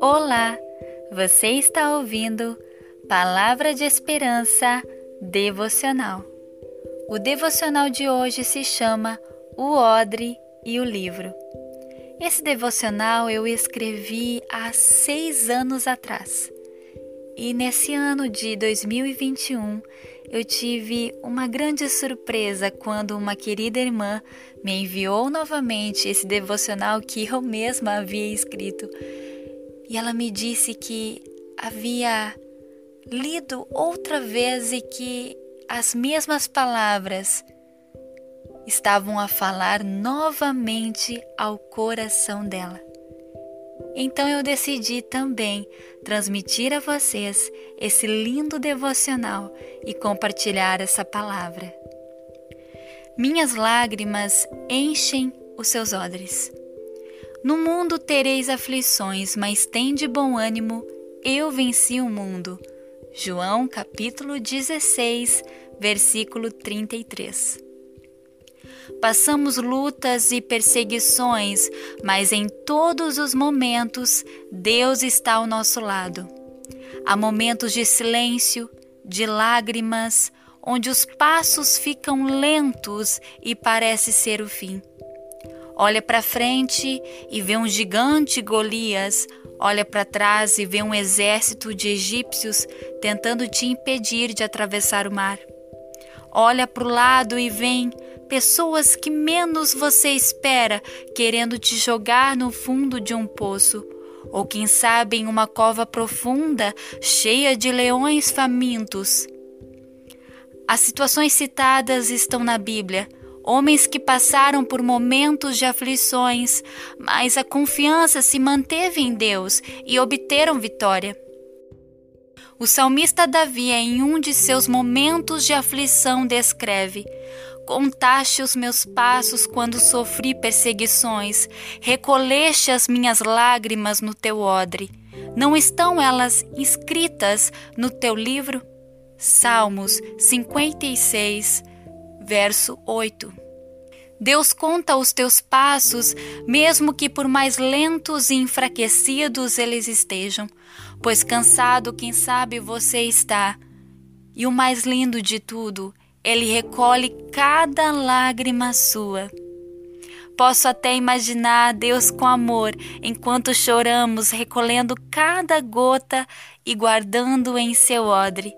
Olá, você está ouvindo Palavra de Esperança Devocional. O devocional de hoje se chama O Odre e o Livro. Esse devocional eu escrevi há seis anos atrás. E nesse ano de 2021 eu tive uma grande surpresa quando uma querida irmã me enviou novamente esse devocional que eu mesma havia escrito. E ela me disse que havia lido outra vez e que as mesmas palavras estavam a falar novamente ao coração dela. Então eu decidi também transmitir a vocês esse lindo devocional e compartilhar essa palavra. Minhas lágrimas enchem os seus odres. No mundo tereis aflições, mas tende bom ânimo, eu venci o mundo. João capítulo 16, versículo 33. Passamos lutas e perseguições, mas em todos os momentos Deus está ao nosso lado. Há momentos de silêncio, de lágrimas, onde os passos ficam lentos e parece ser o fim. Olha para frente e vê um gigante Golias, olha para trás e vê um exército de egípcios tentando te impedir de atravessar o mar. Olha para o lado e vem pessoas que menos você espera querendo te jogar no fundo de um poço, ou quem sabe em uma cova profunda cheia de leões famintos. As situações citadas estão na Bíblia. Homens que passaram por momentos de aflições, mas a confiança se manteve em Deus e obteram vitória. O salmista Davi, em um de seus momentos de aflição, descreve: Contaste os meus passos quando sofri perseguições, recolheste as minhas lágrimas no teu odre. Não estão elas inscritas no teu livro? Salmos 56, verso 8. Deus conta os teus passos, mesmo que por mais lentos e enfraquecidos eles estejam, pois cansado, quem sabe, você está. E o mais lindo de tudo ele recolhe cada lágrima sua. Posso até imaginar Deus com amor enquanto choramos, recolhendo cada gota e guardando em seu odre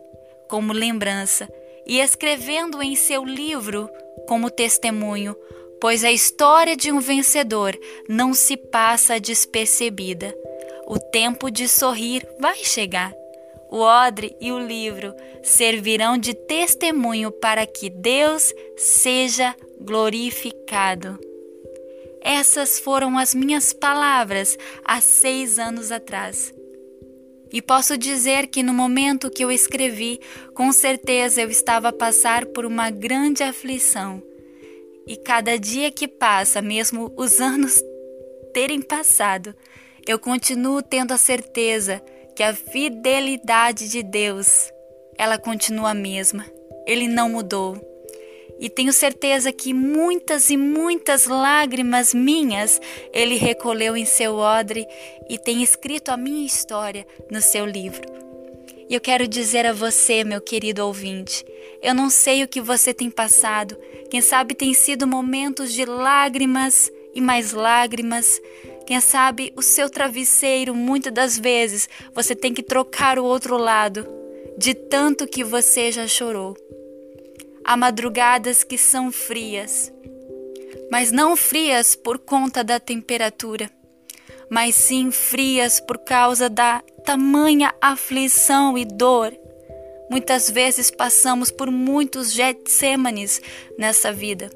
como lembrança e escrevendo em seu livro como testemunho, pois a história de um vencedor não se passa despercebida. O tempo de sorrir vai chegar o odre e o livro servirão de testemunho para que Deus seja glorificado. Essas foram as minhas palavras há seis anos atrás. E posso dizer que no momento que eu escrevi, com certeza eu estava a passar por uma grande aflição. E cada dia que passa, mesmo os anos terem passado, eu continuo tendo a certeza que a fidelidade de Deus, ela continua a mesma. Ele não mudou. E tenho certeza que muitas e muitas lágrimas minhas ele recolheu em seu odre e tem escrito a minha história no seu livro. E eu quero dizer a você, meu querido ouvinte, eu não sei o que você tem passado, quem sabe tem sido momentos de lágrimas e mais lágrimas, quem sabe o seu travesseiro, muitas das vezes, você tem que trocar o outro lado, de tanto que você já chorou. Há madrugadas que são frias, mas não frias por conta da temperatura, mas sim frias por causa da tamanha aflição e dor. Muitas vezes passamos por muitos Getsêmanes nessa vida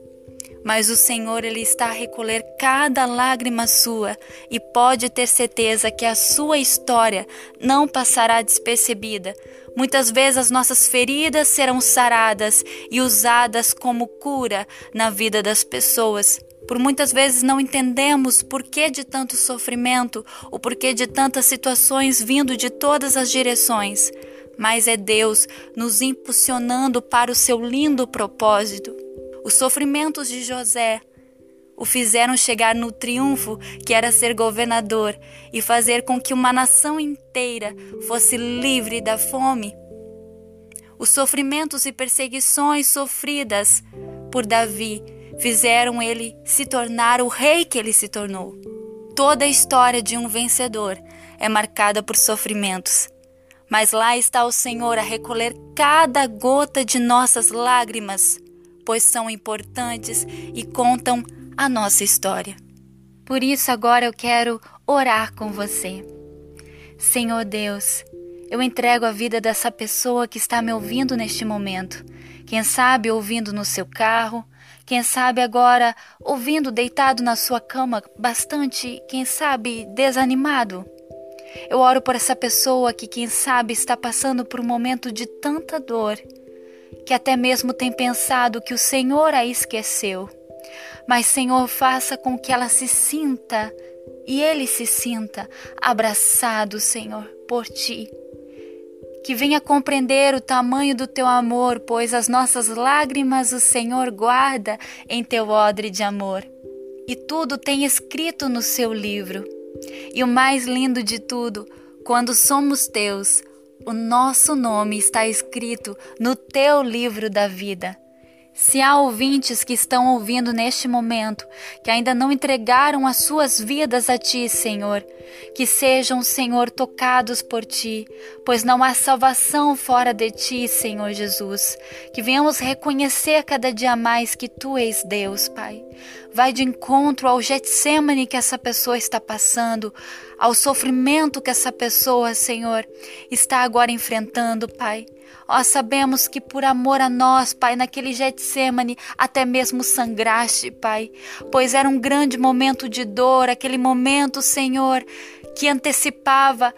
mas o Senhor ele está a recolher cada lágrima sua e pode ter certeza que a sua história não passará despercebida. Muitas vezes as nossas feridas serão saradas e usadas como cura na vida das pessoas. Por muitas vezes não entendemos por que de tanto sofrimento, o porquê de tantas situações vindo de todas as direções, mas é Deus nos impulsionando para o seu lindo propósito os sofrimentos de José, o fizeram chegar no triunfo que era ser governador e fazer com que uma nação inteira fosse livre da fome. Os sofrimentos e perseguições sofridas por Davi fizeram ele se tornar o rei que ele se tornou. Toda a história de um vencedor é marcada por sofrimentos. Mas lá está o Senhor a recolher cada gota de nossas lágrimas, pois são importantes e contam a nossa história. Por isso, agora eu quero orar com você. Senhor Deus, eu entrego a vida dessa pessoa que está me ouvindo neste momento. Quem sabe ouvindo no seu carro, quem sabe agora ouvindo deitado na sua cama, bastante, quem sabe, desanimado. Eu oro por essa pessoa que, quem sabe, está passando por um momento de tanta dor, que até mesmo tem pensado que o Senhor a esqueceu. Mas, Senhor, faça com que ela se sinta e ele se sinta abraçado, Senhor, por ti. Que venha compreender o tamanho do teu amor, pois as nossas lágrimas o Senhor guarda em teu odre de amor. E tudo tem escrito no seu livro. E o mais lindo de tudo, quando somos teus, o nosso nome está escrito no teu livro da vida. Se há ouvintes que estão ouvindo neste momento, que ainda não entregaram as suas vidas a Ti, Senhor, que sejam, Senhor, tocados por Ti, pois não há salvação fora de Ti, Senhor Jesus. Que venhamos reconhecer cada dia mais que Tu és Deus, Pai. Vai de encontro ao Getsemane que essa pessoa está passando, ao sofrimento que essa pessoa, Senhor, está agora enfrentando, Pai. Ó, sabemos que por amor a nós, Pai, naquele Getsemane, até mesmo sangraste, Pai, pois era um grande momento de dor, aquele momento, Senhor, que antecipava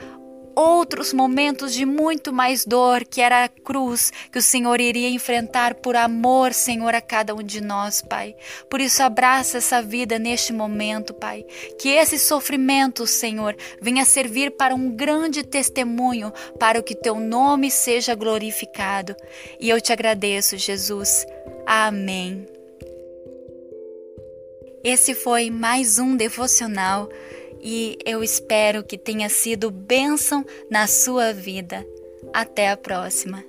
outros momentos de muito mais dor, que era a cruz que o Senhor iria enfrentar por amor, Senhor, a cada um de nós, Pai. Por isso, abraça essa vida neste momento, Pai. Que esse sofrimento, Senhor, venha servir para um grande testemunho, para que teu nome seja glorificado. E eu te agradeço, Jesus. Amém. Esse foi mais um devocional e eu espero que tenha sido bênção na sua vida. Até a próxima!